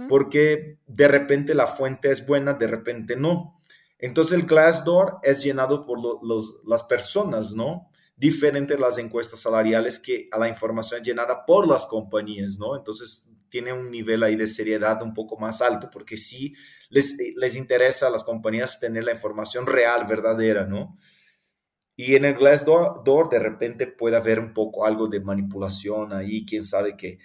Porque de repente la fuente es buena, de repente no. Entonces el Glassdoor es llenado por los, las personas, ¿no? Diferente las encuestas salariales que a la información generada por las compañías, ¿no? Entonces tiene un nivel ahí de seriedad un poco más alto, porque sí les, les interesa a las compañías tener la información real, verdadera, ¿no? Y en el Glassdoor de repente puede haber un poco algo de manipulación ahí, quién sabe qué.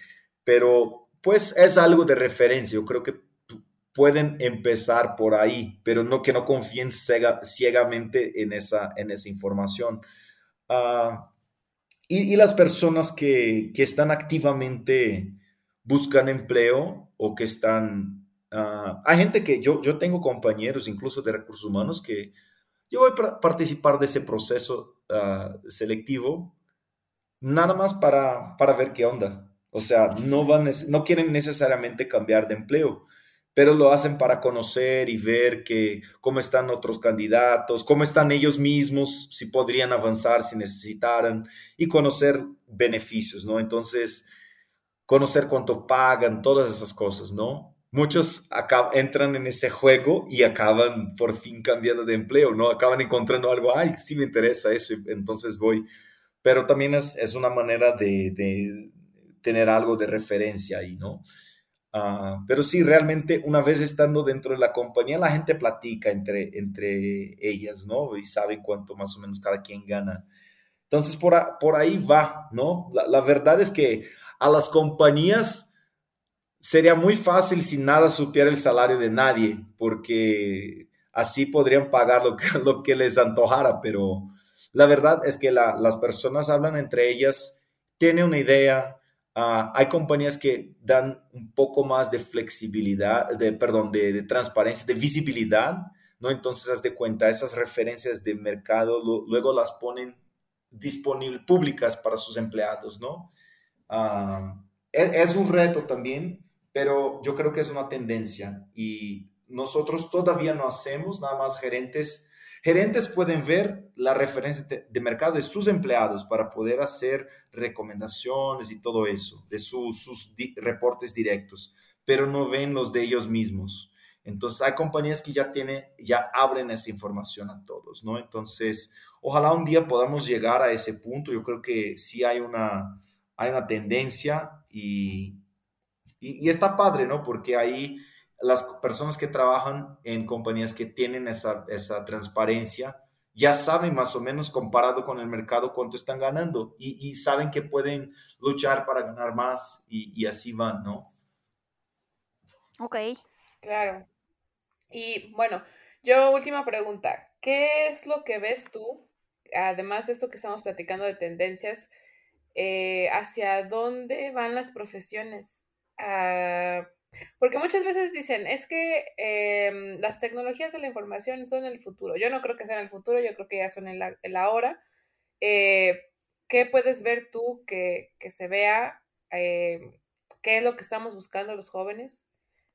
Pero pues es algo de referencia. Yo creo que pueden empezar por ahí, pero no que no confíen ciegamente en esa, en esa información. Ah, y, las personas que, que, están activamente buscan empleo o que están... Uh, hay gente que yo, yo tengo compañeros incluso de recursos humanos que yo voy a participar de ese proceso ah, selectivo nada más para, para ver qué onda. O sea, no, van, no quieren necesariamente cambiar de empleo, pero lo hacen para conocer y ver que, cómo están otros candidatos, cómo están ellos mismos, si podrían avanzar, si necesitaran, y conocer beneficios, ¿no? Entonces, conocer cuánto pagan, todas esas cosas, ¿no? muchos entran en ese juego y acaban por fin cambiando de empleo, ¿no? Acaban encontrando algo, ay, sí me interesa eso, entonces voy. Pero también es, es una manera de, de, tener algo de referencia ahí, ¿no? Uh, pero sí, realmente una vez estando dentro de la compañía, la gente platica entre, entre ellas, ¿no? Y saben cuánto más o menos cada quien gana. Entonces, por, por ahí va, ¿no? La, la verdad es que a las compañías sería muy fácil si nada supiera el salario de nadie, porque así podrían pagar lo que, lo que les antojara, pero la verdad es que las personas hablan entre ellas, tienen una idea, ah, hay compañías que dan un poco más de flexibilidad, de, perdón, de, transparencia, de visibilidad, ¿no? Entonces, haz de cuenta, esas referencias de mercado luego las ponen disponibles, públicas para sus empleados, ¿no? Ah, es, es, un reto también, pero yo creo que es una tendencia y nosotros todavía no hacemos, nada más gerentes. Gerentes pueden ver la referencia de, mercado de sus empleados para poder hacer recomendaciones y todo eso, de sus reportes directos, pero no ven los de ellos mismos. Entonces hay compañías que ya tienen, ya abren esa información a todos, ¿no? Entonces, ojalá un día podamos llegar a ese punto. Yo creo que sí hay una, hay una tendencia y, y, está padre, ¿no? Porque ahí las personas que trabajan en compañías que tienen esa, esa transparencia ya saben más o menos comparado con el mercado cuánto están ganando y, y saben que pueden luchar para ganar más y, y, así van, ¿no? Ok. Claro. Y bueno, yo última pregunta. ¿Qué es lo que ves tú, además de esto que estamos platicando de tendencias, eh, hacia dónde van las profesiones? Ah, porque muchas veces dicen, es que em, las tecnologías de la información son el futuro. Yo no creo que sean el futuro, yo creo que ya son en la, en la hora. Eh, ¿Qué puedes ver tú que, que se vea? Eh, ¿Qué es lo que estamos buscando los jóvenes?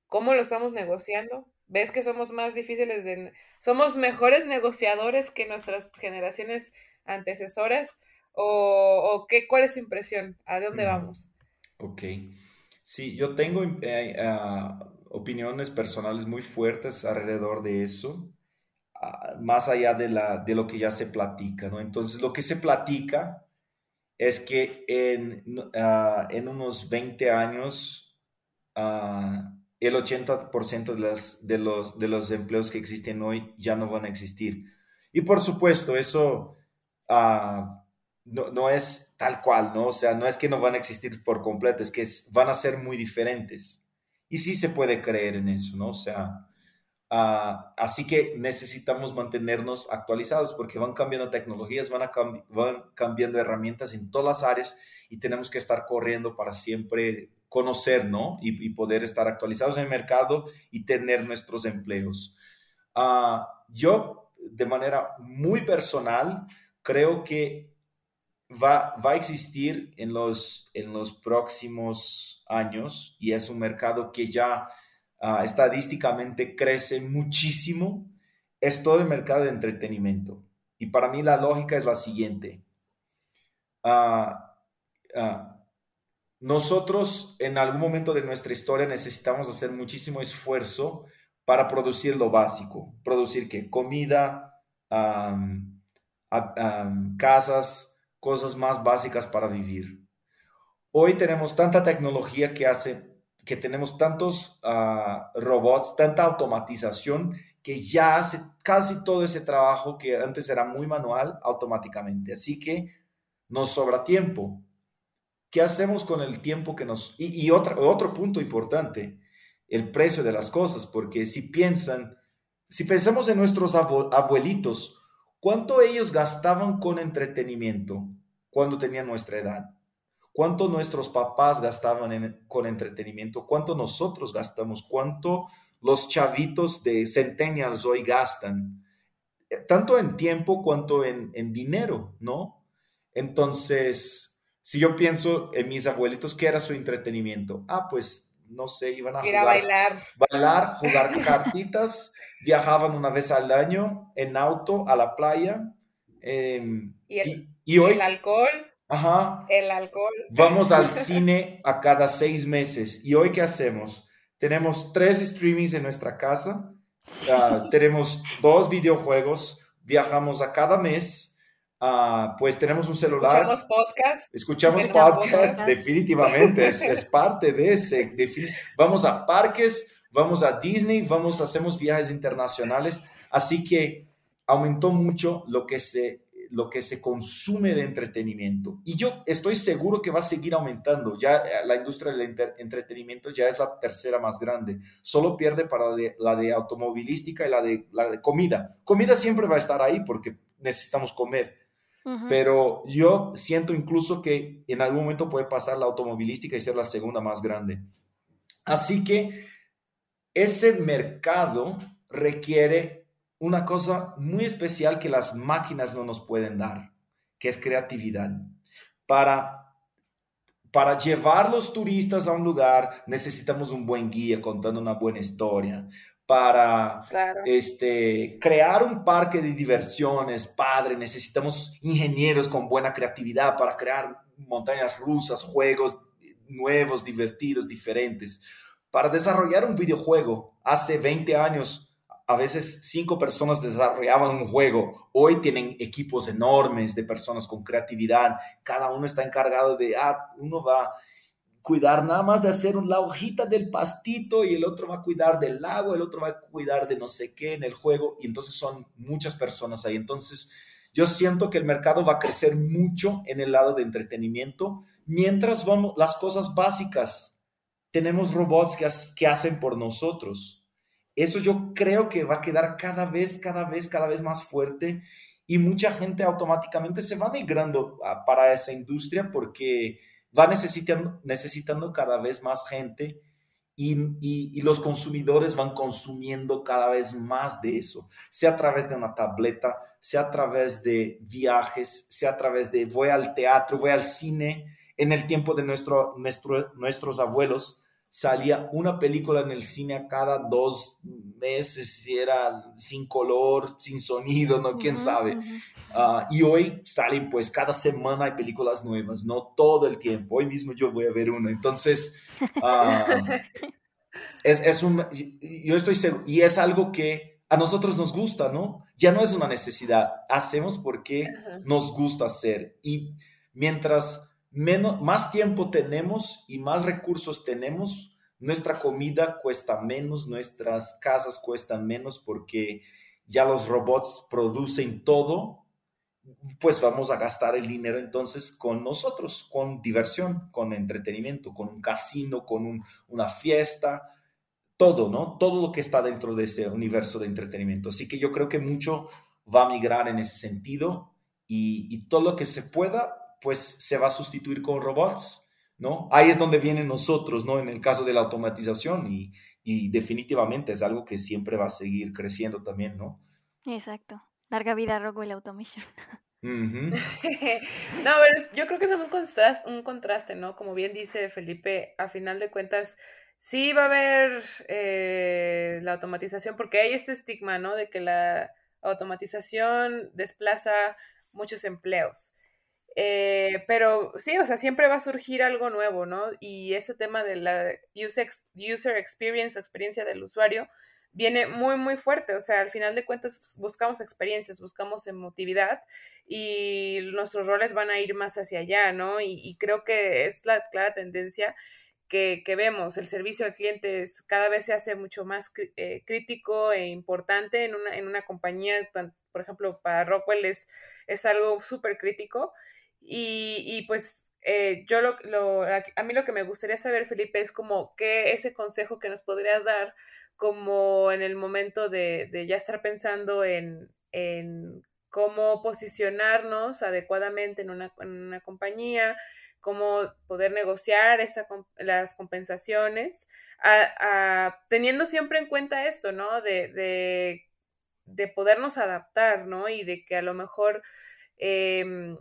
¿Cómo lo estamos negociando? ¿Ves que somos más difíciles de... somos mejores negociadores que nuestras generaciones antecesoras? ¿O, o qué, cuál es tu impresión? ¿A dónde vamos? Ok. Sí, yo tengo eh, ah, opiniones personales muy fuertes alrededor de eso, ah, más allá de, la, de lo que ya se platica. Entonces, lo que se platica es que en, ah, en unos 20 años, el 80% de, las, de, los, de los empleos que existen hoy ya no van a existir. Y por supuesto, eso no, no, es tal cual, ¿no? O sea, no es que no van a existir por completo, es que van a ser muy diferentes. Y sí se puede creer en eso, ¿no? O sea, ah, así que necesitamos mantenernos actualizados porque van cambiando tecnologías, van, van cambiando herramientas en todas las áreas y tenemos que estar corriendo para siempre conocer, ¿no? Y, poder estar actualizados en el mercado y tener nuestros empleos. Uh, yo, de manera muy personal, creo que va, va a existir en los, en los próximos años y es un mercado que ya ah, estadísticamente crece muchísimo, es todo el mercado de entretenimiento. Y para mí la lógica es la siguiente. Ah, ah, nosotros en algún momento de nuestra historia necesitamos hacer muchísimo esfuerzo para producir lo básico. Producir qué? Comida, casas, cosas más básicas para vivir. Hoy tenemos tanta tecnología que hace que tenemos tantos ah, robots, tanta automatización que ya hace casi todo ese trabajo que antes era muy manual automáticamente. Así que nos sobra tiempo. ¿Qué hacemos con el tiempo que nos... Y, otro punto importante, el precio de las cosas, porque si piensan, si pensamos en nuestros abuelitos, ¿cuánto ellos gastaban con entretenimiento cuando tenían nuestra edad? ¿Cuánto nuestros papás gastaban con entretenimiento? ¿Cuánto nosotros gastamos? ¿Cuánto los chavitos de centennials hoy gastan? Eh, tanto en tiempo cuanto en, en dinero, ¿no? Entonces, si yo pienso en mis abuelitos, ¿qué era su entretenimiento? Ah, pues, no sé, iban a Ir a bailar. Bailar, jugar cartitas, viajaban una vez al año en auto a la playa. Em, ¿Y, el, y, hoy, el alcohol. Ajá. El alcohol. Vamos al cine a cada seis meses. ¿Y hoy qué hacemos? Tenemos tres streamings en nuestra casa. tenemos dos videojuegos. Viajamos a cada mes. Uh, pues tenemos un celular. Escuchamos podcast. Escuchamos podcast, definitivamente. Es, es, parte de ese. Vamos a parques, vamos a Disney, vamos, hacemos viajes internacionales. Así que aumentó mucho lo que se lo que se consume de entretenimiento. Y yo estoy seguro que va a seguir aumentando. Ya eh, la industria del entretenimiento ya es la tercera más grande. Solo pierde para la de, automovilística y la de, la de comida. Comida siempre va a estar ahí porque necesitamos comer. Pero yo siento incluso que en algún momento puede pasar la automovilística y ser la segunda más grande. Así que ese mercado requiere una cosa muy especial que las máquinas no nos pueden dar, que es creatividad. Para, para llevar los turistas a un lugar necesitamos un buen guía contando una buena historia. Para este, crear un parque de diversiones, padre, necesitamos ingenieros con buena creatividad para crear montañas rusas, juegos nuevos, divertidos, diferentes. Para desarrollar un videojuego, hace 20 años a veces cinco personas desarrollaban un juego. Hoy tienen equipos enormes de personas con creatividad. Cada uno está encargado de, ah, uno va cuidar nada más de hacer la hojita del pastito y el otro va a cuidar del lago, el otro va a cuidar de no sé qué en el juego. Y entonces son muchas personas ahí. Entonces yo siento que el mercado va a crecer mucho en el lado de entretenimiento mientras vamos las cosas básicas. Tenemos robots que, que hacen por nosotros eso yo creo que va a quedar cada vez, cada vez, cada vez más fuerte y mucha gente automáticamente se va migrando para esa industria porque va necesitando, necesitando cada vez más gente y, y, los consumidores van consumiendo cada vez más de eso, sea a través de una tableta, sea a través de viajes, sea a través de voy al teatro, voy al cine. En el tiempo de nuestro, nuestro, nuestros abuelos, salía una película en el cine a cada dos meses, si era sin color, sin sonido, ¿no? ¿Quién sabe? Ah, y hoy salen, pues, cada semana hay películas nuevas, ¿no? Todo el tiempo. Hoy mismo yo voy a ver una. Entonces, ah, es, es, un, yo estoy seguro, y es algo que a nosotros nos gusta, ¿no? Ya no es una necesidad, hacemos porque nos gusta hacer. Y mientras más tiempo tenemos y más recursos tenemos, nuestra comida cuesta menos, nuestras casas cuestan menos porque ya los robots producen todo, pues vamos a gastar el dinero entonces con nosotros, con diversión, con entretenimiento, con un casino, con una fiesta, todo, ¿no? Todo lo que está dentro de ese universo de entretenimiento. Así que yo creo que mucho va a migrar en ese sentido y todo lo que se pueda pues se va a sustituir con robots, ¿no? Ahí es donde vienen nosotros, ¿no? En el caso de la automatización y, definitivamente es algo que siempre va a seguir creciendo también, ¿no? Exacto. Larga vida Rockwell Automation. no, pero yo creo que es un contraste, un contraste, ¿no? Como bien dice Felipe, a final de cuentas, sí va a haber eh, la automatización, porque hay este estigma, ¿no? De que la automatización desplaza muchos empleos. Eh, pero sí, o sea, siempre va a surgir algo nuevo, ¿no? Y este tema de la user, experience o experiencia del usuario, viene muy, muy fuerte. O sea, al final de cuentas buscamos experiencias, buscamos emotividad y nuestros roles van a ir más hacia allá, ¿no? Y, creo que es la clara tendencia que, vemos. El servicio al cliente cada vez se hace mucho más eh, crítico e importante en una, en una compañía. Por ejemplo, para Rockwell es, es algo súper crítico. Y, y, pues eh, yo lo, lo, a mí lo que me gustaría saber, Felipe, es como qué ese consejo que nos podrías dar como en el momento de, de ya estar pensando en, en, cómo posicionarnos adecuadamente en una, en una compañía, cómo poder negociar esa, las compensaciones, a, teniendo siempre en cuenta esto, ¿no? De, de, de, podernos adaptar, ¿no? Y de que a lo mejor eh,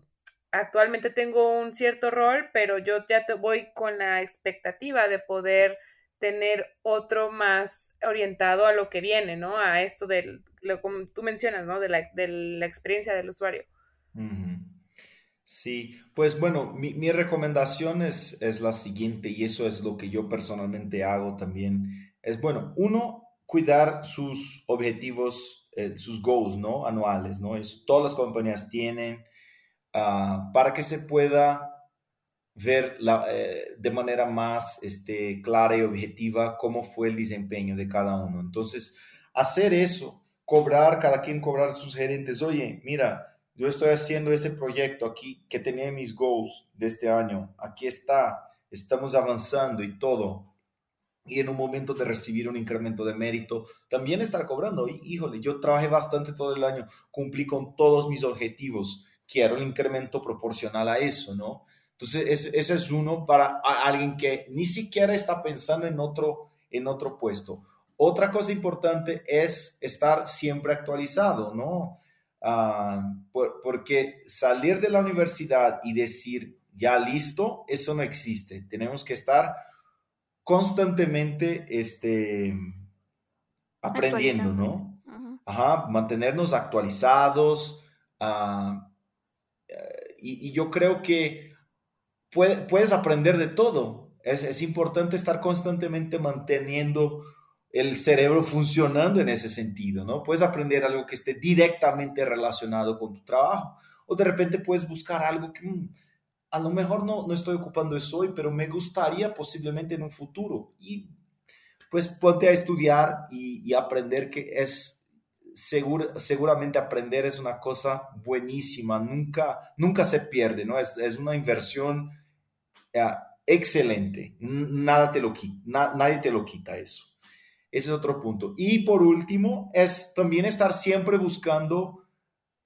actualmente tengo un cierto rol, pero yo ya te voy con la expectativa de poder tener otro más orientado a lo que viene, ¿no? A esto del, lo como tú mencionas, ¿no? De la, de la experiencia del usuario. Sí, pues bueno, mi, mi recomendación es, es, la siguiente y eso es lo que yo personalmente hago también. Es bueno, uno, cuidar sus objetivos, eh, sus goals, ¿no? Anuales, ¿no? Todas las compañías tienen Ah, para que se pueda ver eh, de manera más este, clara y objetiva cómo fue el desempeño de cada uno. Entonces, hacer eso, cobrar, cada quien cobrar sus gerentes, oye, mira, yo estoy haciendo ese proyecto aquí que tenía mis goals de este año, aquí está, estamos avanzando y todo. Y en un momento de recibir un incremento de mérito, también estar cobrando. Híjole, yo trabajé bastante todo el año, cumplí con todos mis objetivos quiero un incremento proporcional a eso, ¿no? Entonces, ese es uno para alguien que ni siquiera está pensando en otro, en otro puesto. Otra cosa importante es estar siempre actualizado, ¿no? Ah, porque salir de la universidad y decir, ya listo, eso no existe. Tenemos que estar constantemente este, aprendiendo, ¿no? Ajá, mantenernos actualizados, uh, y, yo creo que puedes aprender de todo. Es, es, importante estar constantemente manteniendo el cerebro funcionando en ese sentido, ¿no? Puedes aprender algo que esté directamente relacionado con tu trabajo o de repente puedes buscar algo que mm, a lo mejor no, no estoy ocupando eso hoy, pero me gustaría posiblemente en un futuro. Y pues ponte a estudiar y, y aprender que es seguramente aprender es una cosa buenísima, nunca, nunca se pierde, ¿no? Es, una inversión excelente, nada te lo quita, nadie te lo quita eso. Ese es otro punto. Y por último, es también estar siempre buscando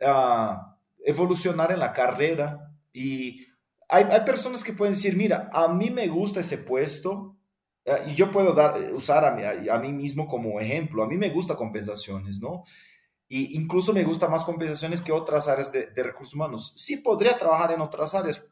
ah, evolucionar en la carrera. Y hay, personas que pueden decir, mira, a mí me gusta ese puesto, Ah, y yo puedo dar, eh, usar a mí, a, mí, mismo como ejemplo. A mí me gusta compensaciones, ¿no? Y incluso me gusta más compensaciones que otras áreas de, recursos humanos. Sí podría trabajar en otras áreas,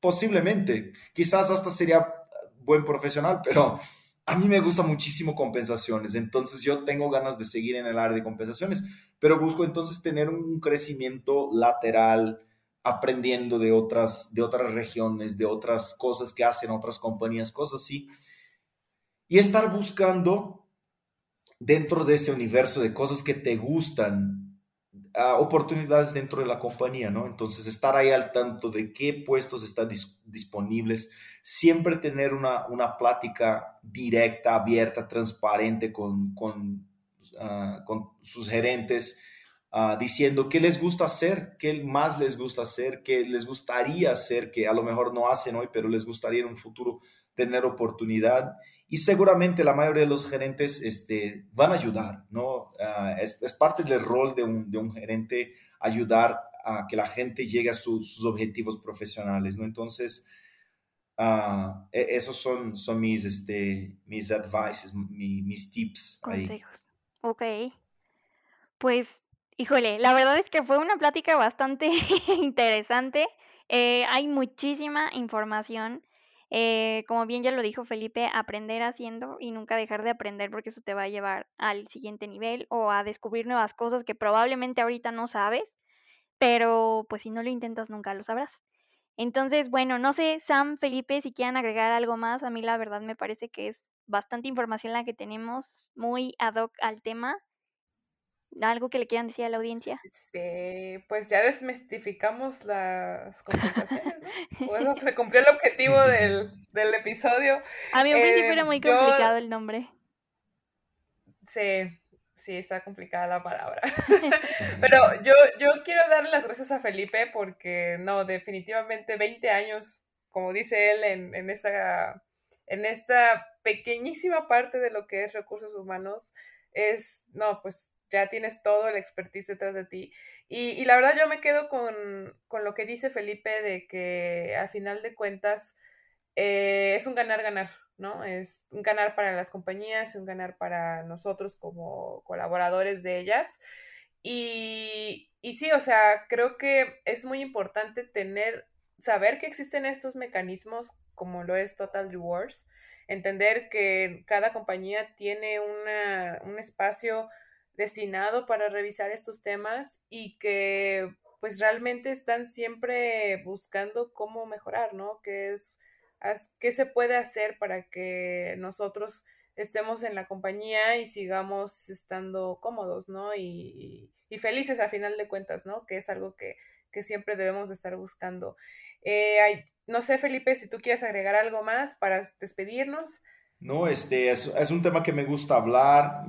posiblemente. Quizás hasta sería buen profesional, pero a mí me gusta muchísimo compensaciones. Entonces yo tengo ganas de seguir en el área de compensaciones, pero busco entonces tener un crecimiento lateral, aprendiendo de otras, de otras regiones, de otras cosas que hacen otras compañías, cosas así y estar buscando dentro de ese universo de cosas que te gustan, oportunidades dentro de la compañía, ¿no? Entonces, estar ahí al tanto de qué puestos están disponibles, siempre tener una, una plática directa, abierta, transparente con, con, ah, con sus gerentes, ah, diciendo qué les gusta hacer, qué más les gusta hacer, qué les gustaría hacer, que a lo mejor no hacen hoy, pero les gustaría en un futuro tener oportunidad y seguramente la mayoría de los gerentes este, van a ayudar, ¿no? Ah, es, parte del rol de un, de un, gerente ayudar a que la gente llegue a sus objetivos profesionales, ¿no? Entonces, uh, esos son, son mis, este, mis advices, mis tips ahí. Ok. Pues, híjole, la verdad es que fue una plática bastante interesante. Eh, hay muchísima información eh, como bien ya lo dijo Felipe, aprender haciendo y nunca dejar de aprender porque eso te va a llevar al siguiente nivel o a descubrir nuevas cosas que probablemente ahorita no sabes, pero pues si no lo intentas nunca lo sabrás. Entonces, bueno, no sé, Sam, Felipe, si quieren agregar algo más, a mí la verdad me parece que es bastante información la que tenemos, muy ad hoc al tema. ¿Algo que le quieran decir a la audiencia? Sí, pues ya desmistificamos las compensaciones, ¿no? Bueno, se cumplió el objetivo del, del episodio. A mí al principio era Em, muy yo- complicado el nombre. Sí, sí, está complicada la palabra. Pero yo, yo quiero darle las gracias a Felipe porque, no, definitivamente 20 años, como dice él, en, en, esa, en esta pequeñísima parte de lo que es recursos humanos, es, no, pues ya tienes todo el expertise detrás de ti. Y, y la verdad yo me quedo con, con, lo que dice Felipe de que a final de cuentas eh, es un ganar-ganar, ¿no? Es un ganar para las compañías, un ganar para nosotros como colaboradores de ellas. Y, y sí, o sea, creo que es muy importante tener, saber que existen estos mecanismos como lo es Total Rewards, entender que cada compañía tiene una, un espacio destinado para revisar estos temas y que pues realmente están siempre buscando cómo mejorar, ¿no? Que es qué se puede hacer para que nosotros estemos en la compañía y sigamos estando cómodos, ¿no? Y, y, felices a final de cuentas, ¿no? Que es algo que, que siempre debemos de estar buscando. Eh, no sé, Felipe, si tú quieres agregar algo más para despedirnos. No, este es, un tema que me gusta hablar,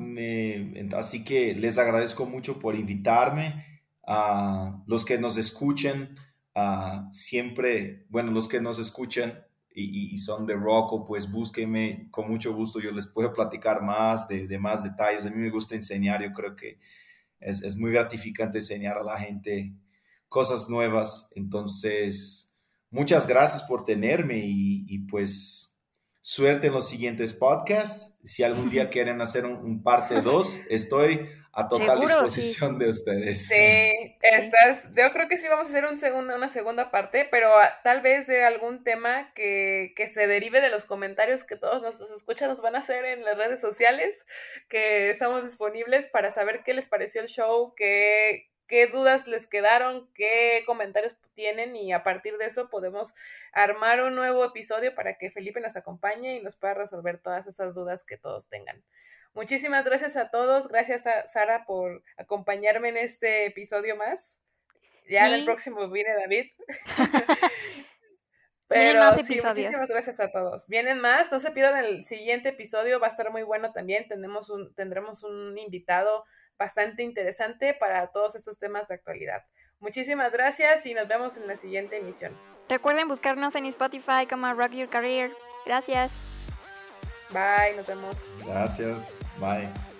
así que les agradezco mucho por invitarme. A los que nos escuchen, uh, siempre, bueno, los que nos escuchen y, son de Rocco, pues búsquenme, con mucho gusto yo les puedo platicar más de, más detalles. A mí me gusta enseñar, yo creo que es, es muy gratificante enseñar a la gente cosas nuevas. Entonces, muchas gracias por tenerme y pues suerte en los siguientes podcasts. Si algún día quieren hacer un, un parte 2, estoy a total Seguro, disposición sí. de ustedes. Sí, estás, yo creo que sí vamos a hacer un segundo, una segunda parte, pero a, tal vez de algún tema que, que, se derive de los comentarios que todos nuestros escuchas nos van a hacer en las redes sociales, que estamos disponibles para saber qué les pareció el show, qué, qué dudas les quedaron, qué comentarios tienen y a partir de eso podemos armar un nuevo episodio para que Felipe nos acompañe y nos pueda resolver todas esas dudas que todos tengan. Muchísimas gracias a todos, gracias a Sara por acompañarme en este episodio más. Ya sí. en el próximo viene David. Pero sí, muchísimas gracias a todos. Vienen más, no se pierdan el siguiente episodio, va a estar muy bueno también. Tendremos un, tendremos un invitado bastante interesante para todos estos temas de actualidad. Muchísimas gracias y nos vemos en la siguiente emisión. Recuerden buscarnos en Spotify como Rock Your Career. Gracias. Bye, nos vemos. Gracias. Bye.